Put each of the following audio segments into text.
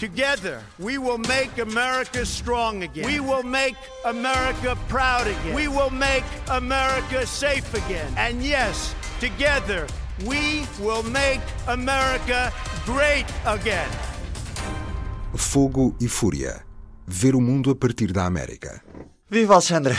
Together, we will make America strong again. We will make America proud again. We will make America safe again. And yes, together, we will make America great again. Fogo e Fúria. Ver o mundo a partir da América. Viva Alexandra!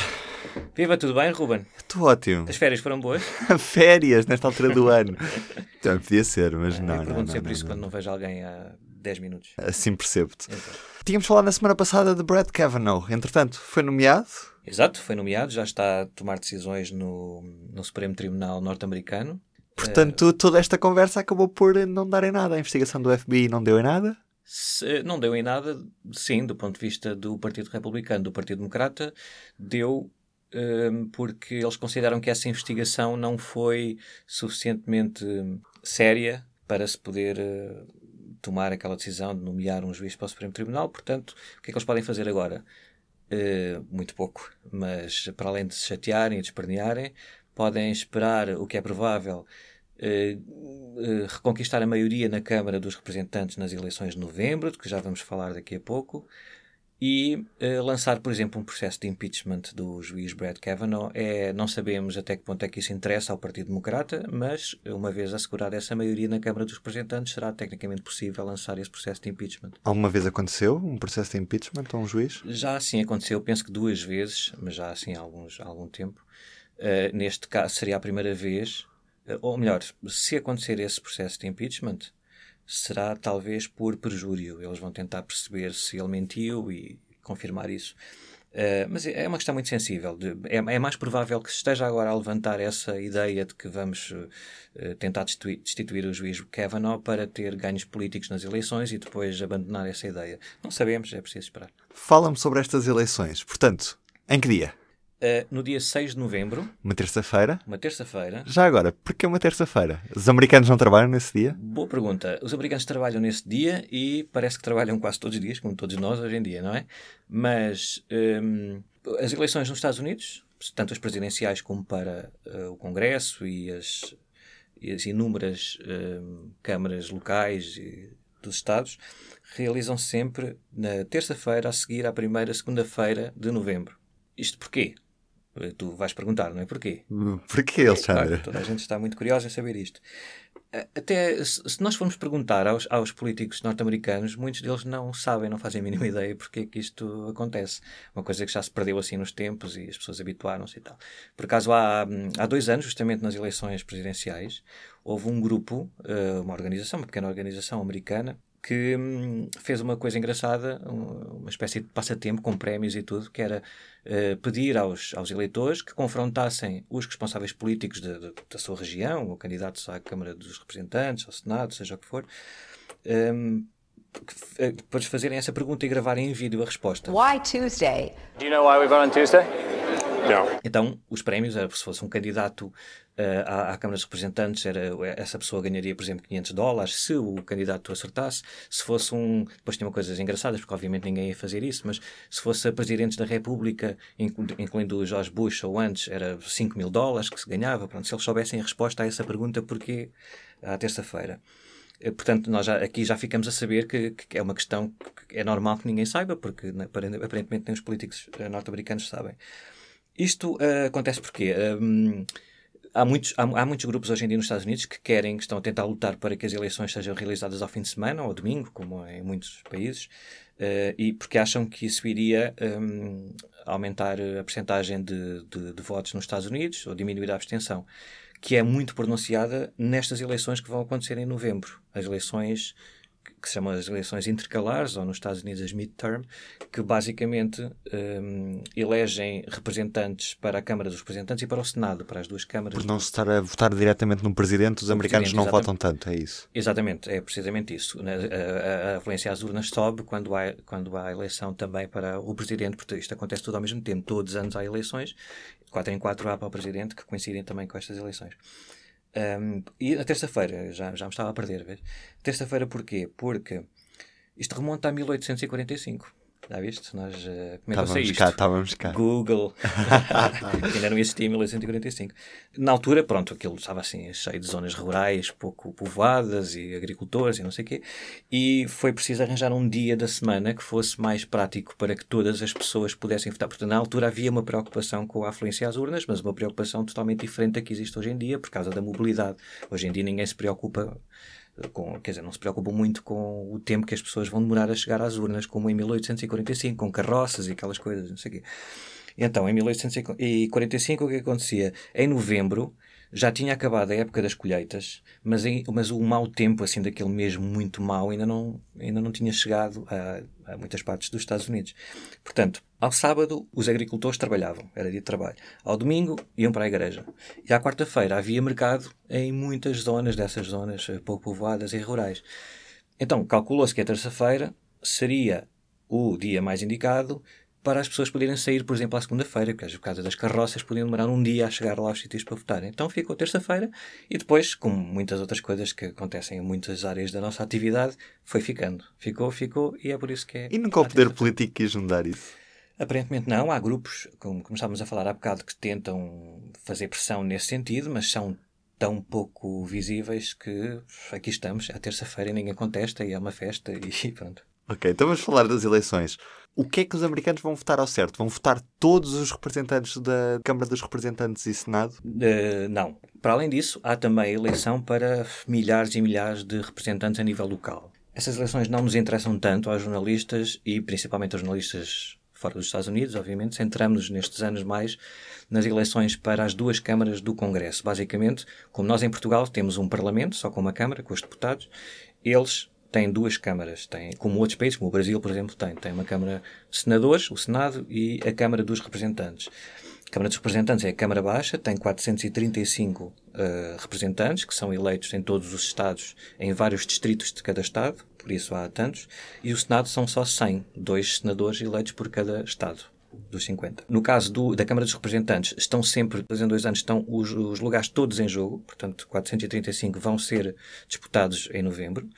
Viva, tudo bem, Ruben? Estou ótimo. As férias foram boas? Férias nesta altura do ano. Também podia ser, mas não. Eu não, pergunto não, sempre não, isso não. quando não vejo alguém há 10 minutos. Assim percebo-te. Exato. Tínhamos falado na semana passada de Brett Kavanaugh. Entretanto, foi nomeado. Exato, foi nomeado, já está a tomar decisões no, no Supremo Tribunal norte-americano. Portanto, toda esta conversa acabou por não dar em nada. A investigação do FBI não deu em nada. Se- não deu em nada, sim, do ponto de vista do Partido Republicano, do Partido Democrata, deu hum, porque eles consideram que essa investigação não foi suficientemente hum, séria para se poder eh, tomar aquela decisão de nomear um juiz para o Supremo Tribunal. Portanto, o que é que eles podem fazer agora? Eh, muito pouco, mas para além de se chatearem e de espernearem, podem esperar o que é provável eh, eh, reconquistar a maioria na Câmara dos Representantes nas eleições de novembro, de que já vamos falar daqui a pouco, e eh, lançar, por exemplo, um processo de impeachment do juiz Brett Kavanaugh. É, não sabemos até que ponto é que isso interessa ao Partido Democrata, mas uma vez assegurada essa maioria na Câmara dos Representantes, será tecnicamente possível lançar esse processo de impeachment. Alguma vez aconteceu um processo de impeachment a um juiz? Já assim aconteceu, penso que duas vezes, mas já assim há, alguns, há algum tempo. Uh, neste caso seria a primeira vez, uh, ou melhor, se acontecer esse processo de impeachment, será talvez por perjúrio. Eles vão tentar perceber se ele mentiu e confirmar isso. Uh, mas é uma questão muito sensível. De- é, é mais provável que se esteja agora a levantar essa ideia de que vamos uh, tentar destituir, destituir o juiz Kavanaugh para ter ganhos políticos nas eleições e depois abandonar essa ideia. Não sabemos, é preciso esperar. Fala-me sobre estas eleições. Portanto, em que dia? Uh, no dia 6 de novembro, Uma terça-feira? uma terça-feira. Já agora, porquê uma terça-feira? Os americanos não trabalham nesse dia? Boa pergunta. Os americanos trabalham nesse dia e parece que trabalham quase todos os dias, como todos nós hoje em dia, não é? Mas hum, as eleições nos Estados Unidos, tanto as presidenciais como para uh, o Congresso e as, e as inúmeras hum, câmaras locais e dos Estados, realizam sempre na terça-feira a seguir à primeira segunda-feira de novembro. Isto porquê? Tu vais perguntar, não é? Porquê? Porquê, Alexandre? Claro, toda a gente está muito curiosa em saber isto. Até se nós formos perguntar aos, aos políticos norte-americanos, muitos deles não sabem, não fazem a mínima ideia porque é que isto acontece. Uma coisa que já se perdeu assim nos tempos e as pessoas habituaram-se e tal. Por acaso, há, hum, há dois anos, justamente nas eleições presidenciais, houve um grupo, eh, uma organização, uma pequena organização americana, que hum, fez uma coisa engraçada, uma espécie de passatempo com prémios e tudo, que era eh, pedir aos, aos eleitores que confrontassem os responsáveis políticos de- de- da sua região, ou candidatos à Câmara dos Representantes, ao Senado, seja o que for, que f- eh, depois fazerem essa pergunta e gravarem em vídeo a resposta. Why Tuesday? Do you know why we vote on Tuesday? No. Então, os prémios, se fosse um candidato eh, à, à Câmara dos Representantes, era, essa pessoa ganharia, por exemplo, 500 dólares, se o candidato acertasse. Se fosse um. Depois tinha coisas engraçadas, porque obviamente ninguém ia fazer isso, mas se fosse a Presidentes da República, inclu- incluindo o George Bush ou antes, era 5 mil dólares que se ganhava. Pronto, se eles soubessem a resposta a essa pergunta, porquê à terça-feira. Eh, Portanto, nós já, aqui já ficamos a saber que, que é uma questão que é normal que ninguém saiba, porque né, aparent- aparentemente nem os políticos eh, norte-americanos sabem. Isto eh, acontece porque hum, há, muitos, há, há muitos grupos hoje em dia nos Estados Unidos que querem, que estão a tentar lutar para que as eleições sejam realizadas ao fim de semana ou domingo, como é em muitos países, eh, e porque acham que isso iria hum, aumentar a percentagem de, de, de votos nos Estados Unidos ou diminuir a abstenção, que é muito pronunciada nestas eleições que vão acontecer em novembro. As eleições que- se chamam as eleições intercalares, ou nos Estados Unidos as midterm, que basicamente hum, elegem representantes para a Câmara dos Representantes e para o Senado, para as duas câmaras. Por não se estar a votar diretamente no presidente, os americanos presidente, não votam tanto, é isso. Exatamente, é precisamente isso. A, a, a afluência às urnas sobe quando há, quando há eleição também para o presidente, porque isto acontece tudo ao mesmo tempo. Todos os anos há eleições, 4 em 4 há para o presidente, que coincidem também com estas eleições. Um, e na terça-feira, já, já me estava a perder, vês? Terça-feira porquê? Porque isto remonta a 1845. Já viste? Nós uh, estávamos cá, estávamos cá. Google, ainda não existia em 1845. Na altura, pronto, aquilo estava assim cheio de zonas rurais, pouco povoadas e agricultores e não sei o quê. E foi preciso arranjar um dia da semana que fosse mais prático para que todas as pessoas pudessem votar. Portanto, na altura havia uma preocupação com a afluência às urnas, mas uma preocupação totalmente diferente da que existe hoje em dia por causa da mobilidade. Hoje em dia ninguém se preocupa com, quer dizer, não se preocupam muito com o tempo que as pessoas vão demorar a chegar às urnas, como em 1845, com carroças e aquelas coisas, não sei o quê. Então, em 1845, o que acontecia? Em novembro, já tinha acabado a época das colheitas, mas, mas o mau tempo, assim, daquele mesmo muito mau, ainda não, ainda não tinha chegado a, a muitas partes dos Estados Unidos. Portanto, ao sábado, os agricultores trabalhavam, era dia de trabalho. Ao domingo, iam para a igreja. E à quarta-feira havia mercado em muitas zonas, dessas zonas eh, pouco povoadas e rurais. Então, calculou-se que a terça-feira seria o dia mais indicado para as pessoas poderem sair, por exemplo, à segunda-feira, porque por causa das carroças podiam demorar um dia a chegar lá aos sítios para votar. Então ficou terça-feira e depois, como muitas outras coisas que acontecem em muitas áreas da nossa atividade, foi ficando. Ficou, ficou e é por isso que é. E nunca o poder político quis mudar isso? Aparentemente não. Há grupos, como começámos a falar há bocado, que tentam fazer pressão nesse sentido, mas são tão pouco visíveis que aqui estamos, é terça-feira e ninguém contesta e é uma festa e pronto. Ok, então vamos falar das eleições. O que é que os americanos vão votar ao certo? Vão votar todos os representantes da Câmara dos Representantes e Senado? Uh, não. Para além disso, há também eleição para milhares e milhares de representantes a nível local. Essas eleições não nos interessam tanto aos jornalistas e principalmente aos jornalistas fora dos Estados Unidos, obviamente. Centramos-nos nestes anos mais nas eleições para as duas câmaras do Congresso. Basicamente, como nós em Portugal temos um Parlamento, só com uma Câmara, com os deputados, eles tem duas câmaras, tem, como outros países, como o Brasil, por exemplo, tem. Tem uma Câmara de Senadores, o Senado, e a Câmara dos Representantes. A Câmara dos Representantes é a Câmara Baixa, tem 435 uh, representantes, que são eleitos em todos os Estados, em vários distritos de cada Estado, por isso há tantos, e o Senado são só 100, dois senadores eleitos por cada Estado dos 50. No caso do, da Câmara dos Representantes, estão sempre, dois em dois anos, estão os, os lugares todos em jogo, portanto, 435 vão ser disputados em novembro.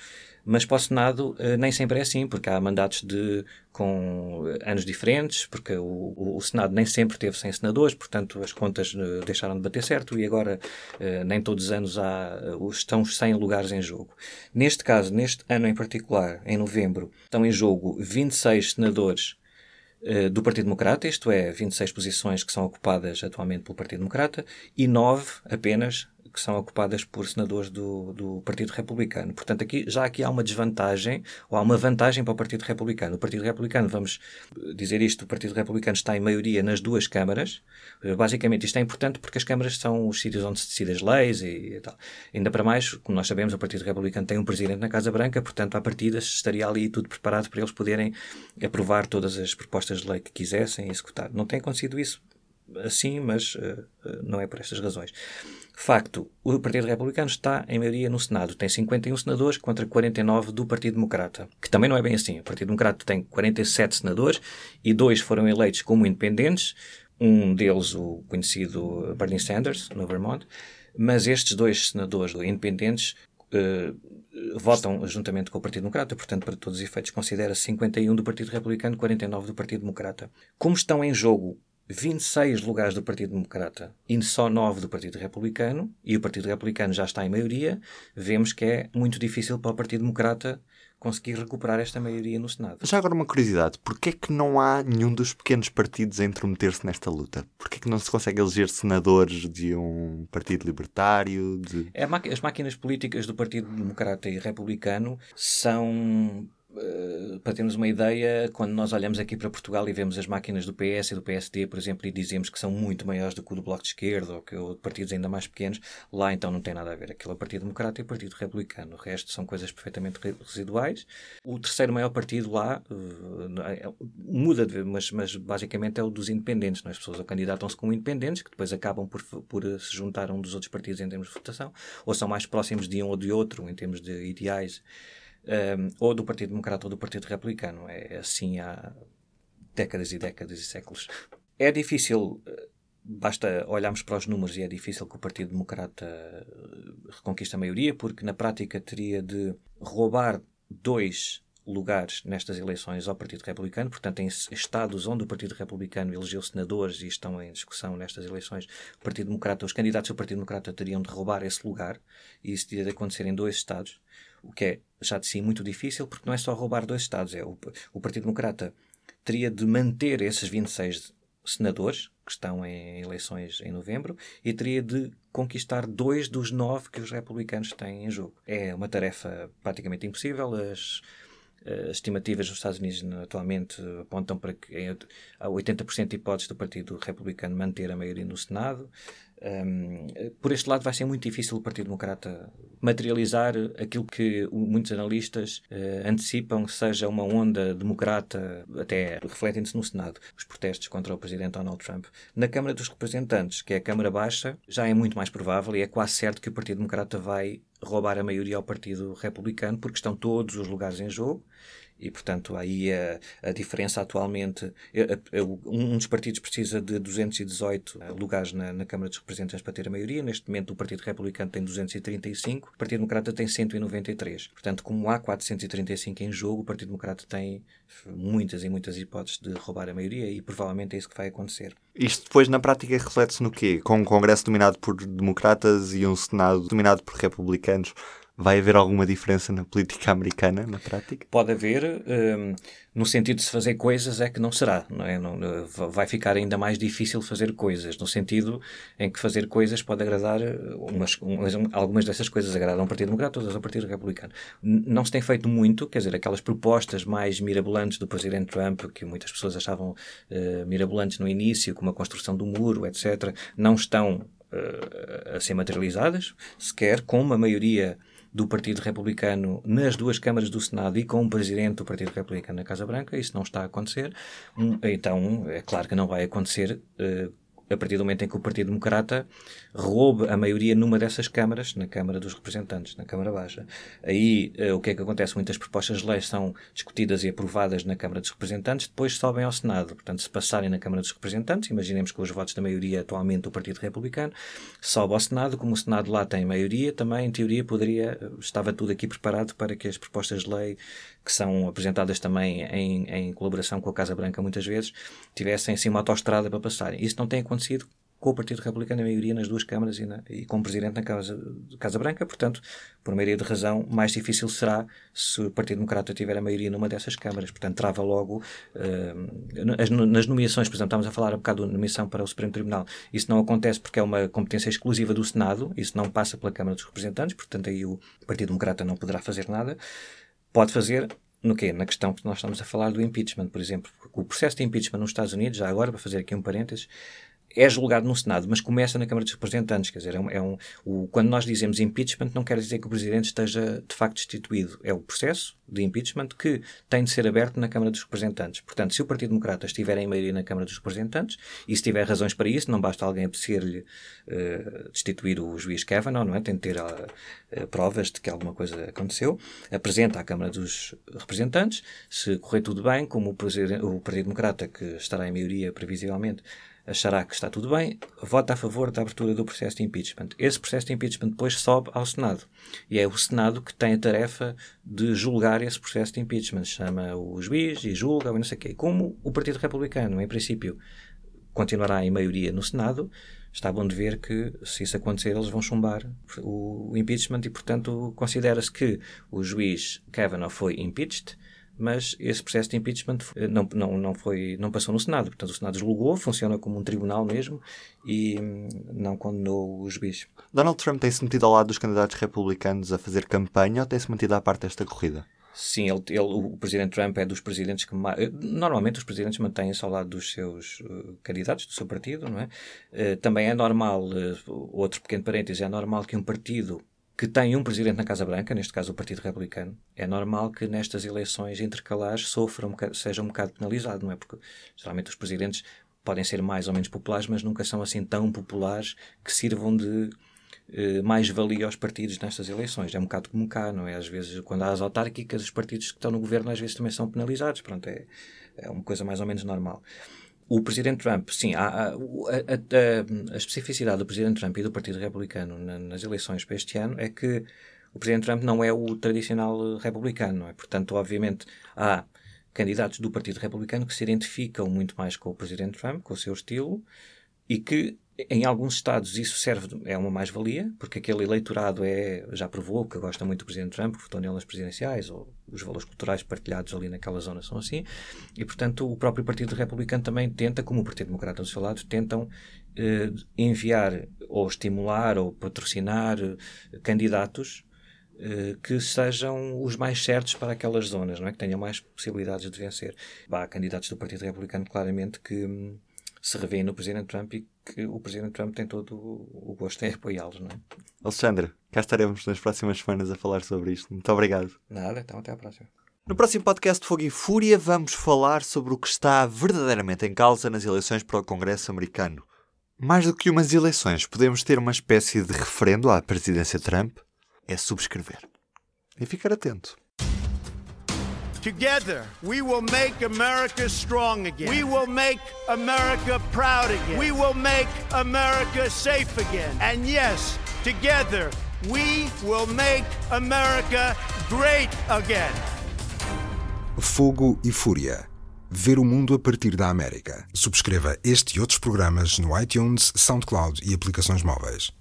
Mas para o Senado eh, nem sempre é assim, porque há mandatos de, com anos diferentes, porque o, o, Senado nem sempre teve 100 senadores, portanto as contas eh, deixaram de bater certo e agora eh, nem todos os anos há, estão os 100 lugares em jogo. Neste caso, neste ano em particular, em novembro, estão em jogo 26 senadores do Partido Democrata, isto é, 26 posições que são ocupadas atualmente pelo Partido Democrata, e 9 apenas que são ocupadas por senadores do, do Partido Republicano. Portanto, aqui, já aqui há uma desvantagem, ou há uma vantagem para o Partido Republicano. O Partido Republicano, vamos dizer isto, o Partido Republicano está em maioria nas duas câmaras. Basicamente, isto é importante porque as câmaras são os sítios onde se decidem as leis e, e tal. Ainda para mais, como nós sabemos, o Partido Republicano tem um presidente na Casa Branca, portanto, à partida estaria ali tudo preparado para eles poderem aprovar todas as propostas de lei que quisessem executar. Não tem acontecido isso assim, mas uh, não é por estas razões. Facto, o Partido Republicano está em maioria no Senado. Tem 51 senadores contra 49 do Partido Democrata, que também não é bem assim. O Partido Democrata tem 47 senadores e dois foram eleitos como independentes, um deles o conhecido Bernie Sanders, no Vermont, mas estes dois senadores independentes uh, votam juntamente com o Partido Democrata, portanto, para todos os efeitos, considera 51 do Partido Republicano, 49 do Partido Democrata. Como estão em jogo 26 lugares do Partido Democrata e só 9 do Partido Republicano, e o Partido Republicano já está em maioria, vemos que é muito difícil para o Partido Democrata conseguir recuperar esta maioria no Senado. Já agora uma curiosidade, porquê é que não há nenhum dos pequenos partidos a intrometer-se nesta luta? Porquê é que não se consegue eleger senadores de um partido libertário? De... É, as máquinas políticas do Partido Democrata e Republicano são para termos uma ideia, quando nós olhamos aqui para Portugal e vemos as máquinas do PS e do PSD, por exemplo, e dizemos que são muito maiores do que o do Bloco de Esquerda ou que o de partidos ainda mais pequenos, lá então não tem nada a ver. Aquilo é o Partido Democrata e o Partido Republicano. O resto são coisas perfeitamente residuais. O terceiro maior partido lá uh, muda, de, mas, mas basicamente é o dos independentes. É? As pessoas candidatam-se como independentes, que depois acabam por, por se juntar a um dos outros partidos em termos de votação, ou são mais próximos de um ou de outro em termos de ideais um, ou do Partido Democrata ou do Partido Republicano. É assim há décadas e décadas e séculos. É difícil, eh, basta olharmos para os números e é difícil que o Partido Democrata eh, reconquiste a maioria, porque na prática teria de roubar dois lugares nestas eleições ao Partido Republicano, portanto, em estados onde o Partido Republicano elegeu senadores e estão em discussão nestas eleições, o Partido Democrata, os candidatos do Partido Democrata teriam de roubar esse lugar, e isso teria de acontecer em dois estados, o que é já de si muito difícil, porque não é só roubar dois estados, é o, o Partido Democrata teria de manter esses 26 senadores, que estão em eleições em novembro, e teria de conquistar dois dos nove que os republicanos têm em jogo. É uma tarefa praticamente impossível. As, as estimativas nos Estados Unidos atualmente apontam para que há 80% de hipóteses do Partido Republicano manter a maioria no Senado. Um, por este lado, vai ser muito difícil o Partido Democrata materializar aquilo que muitos analistas uh, antecipam seja uma onda democrata, até refletem-se no Senado, os protestos contra o presidente Donald Trump. Na Câmara dos Representantes, que é a Câmara Baixa, já é muito mais provável e é quase certo que o Partido Democrata vai roubar a maioria ao Partido Republicano, porque estão todos os lugares em jogo e, portanto, aí a, a diferença atualmente. Um dos partidos precisa de 218 lugares na, na, Câmara dos Representantes para ter a maioria. Neste momento, o Partido Republicano tem 235, o Partido Democrata tem 193. Portanto, como há 435 em jogo, o Partido Democrata tem muitas e muitas hipóteses de roubar a maioria e provavelmente é isso que vai acontecer. Isto depois, na prática, reflete-se no quê? Com um Congresso dominado por democratas e um Senado dominado por republicanos Vai haver alguma diferença na política americana, na prática? Pode haver, um, no sentido de se fazer coisas é que não será, não é? Não, vai ficar ainda mais difícil fazer coisas, no sentido em que fazer coisas pode agradar, umas, umas, algumas dessas coisas agradam ao Partido Democrata, outras ao Partido Republicano. Não se tem feito muito, quer dizer, aquelas propostas mais mirabolantes do Presidente Trump, que muitas pessoas achavam uh, mirabolantes no início, como a construção do muro, etc., não estão uh, a ser materializadas, sequer com uma maioria do Partido Republicano nas duas câmaras do Senado e com um presidente do Partido Republicano na Casa Branca. Isso não está a acontecer. Então, é claro que não vai acontecer uh, a partir do momento em que o Partido Democrata roube a maioria numa dessas câmaras, na Câmara dos Representantes, na Câmara Baixa. Aí uh, o que é que acontece? Muitas propostas de lei são discutidas e aprovadas na Câmara dos Representantes, depois sobem ao Senado. Portanto, se passarem na Câmara dos Representantes, imaginemos que os votos da maioria atualmente do Partido Republicano, sobe ao Senado, como o Senado lá tem maioria, também, em teoria, poderia, estava tudo aqui preparado para que as propostas de lei que são apresentadas também em, em colaboração com a Casa Branca muitas vezes, tivessem assim uma autoestrada para passarem. Isso não tem acontecido com o Partido Republicano a maioria nas duas câmaras e, na, e com o Presidente na Casa, Casa Branca, portanto, por maioria de razão, mais difícil será se o Partido Democrata tiver a maioria numa dessas câmaras. Portanto, trava logo uh, as, nas nomeações, por exemplo, estamos a falar um bocado de nomeação para o Supremo Tribunal. Isso não acontece porque é uma competência exclusiva do Senado, isso não passa pela Câmara dos Representantes, portanto, aí o Partido Democrata não poderá fazer nada. Pode fazer no quê? Na questão que nós estamos a falar do impeachment, por exemplo. O processo de impeachment nos Estados Unidos, já agora, para fazer aqui um parênteses, é julgado no Senado, mas começa na Câmara dos Representantes. Quer dizer, é um, é um, o, quando nós dizemos impeachment, não quer dizer que o Presidente esteja de facto destituído. É o processo de impeachment que tem de ser aberto na Câmara dos Representantes. Portanto, se o Partido Democrata estiver em maioria na Câmara dos Representantes, e se tiver razões para isso, não basta alguém apetecer-lhe uh, destituir o juiz Kavanaugh, não é? Tem de ter uh, provas de que alguma coisa aconteceu, apresenta à Câmara dos Representantes, se correr tudo bem, como o, o Partido Democrata, que estará em maioria previsivelmente, achará que está tudo bem, vota a favor da abertura do processo de impeachment. Esse processo de impeachment depois sobe ao Senado. E é o Senado que tem a tarefa de julgar esse processo de impeachment. Chama o juiz e julga, não sei o quê. Como o Partido Republicano, em princípio, continuará em maioria no Senado, está bom de ver que, se isso acontecer, eles vão chumbar o impeachment e, portanto, considera-se que o juiz Kavanaugh foi impeached mas esse processo de impeachment não, não, não, foi, não passou no Senado. Portanto, o Senado julgou, funciona como um tribunal mesmo e hum, não condenou o juiz. Donald Trump tem-se metido ao lado dos candidatos republicanos a fazer campanha ou tem-se mantido à parte desta corrida? Sim, ele, ele, o presidente Trump é dos presidentes que. Normalmente os presidentes mantêm-se ao lado dos seus uh, candidatos, do seu partido, não é? Uh, também é normal, uh, outro pequeno parêntese, é normal que um partido que tem um presidente na Casa Branca, neste caso o Partido Republicano, é normal que nestas eleições intercalares sofra um bocado, seja um bocado penalizado, não é? Porque geralmente os presidentes podem ser mais ou menos populares, mas nunca são assim tão populares que sirvam de eh, mais valia aos partidos nestas eleições. É um bocado como cá, não é? Às vezes, quando há as autárquicas, os partidos que estão no governo às vezes também são penalizados. Pronto, é, é uma coisa mais ou menos normal. O presidente Trump, sim, a, a, a, a, especificidade do presidente Trump e do Partido Republicano na, nas eleições para este ano é que o Presidente Trump não é o tradicional republicano, não é? Portanto, obviamente, há candidatos do Partido Republicano que se identificam muito mais com o Presidente Trump, com o seu estilo, e que em alguns estados isso serve, é uma mais-valia, porque aquele eleitorado é, já provou que gosta muito do Presidente Trump, votou nele nas presidenciais, ou os valores culturais partilhados ali naquela zona são assim, e portanto o próprio Partido Republicano também tenta, como o Partido Democrata do seu lado, tentam eh, enviar ou estimular ou patrocinar eh, candidatos eh, que sejam os mais certos para aquelas zonas, não é? que tenham mais possibilidades de vencer. Há candidatos do Partido Republicano claramente que hum, se revêem no Presidente Trump e que o Presidente Trump tem todo o gosto em apoiá-los. Não é? Alexandre, cá estaremos nas próximas semanas a falar sobre isto. Muito obrigado. Nada, então até à próxima. No próximo podcast de Fogo e Fúria vamos falar sobre o que está verdadeiramente em causa nas eleições para o Congresso americano. Mais do que umas eleições, podemos ter uma espécie de referendo à presidência Trump? É subscrever. E ficar atento. Together, we will make America strong again. We will make America proud again. We will make America safe again. And yes, together, we will make America great again. Fogo e Fúria. Ver o mundo a partir da América. Subscreva este e outros programas no iTunes, SoundCloud e aplicações móveis.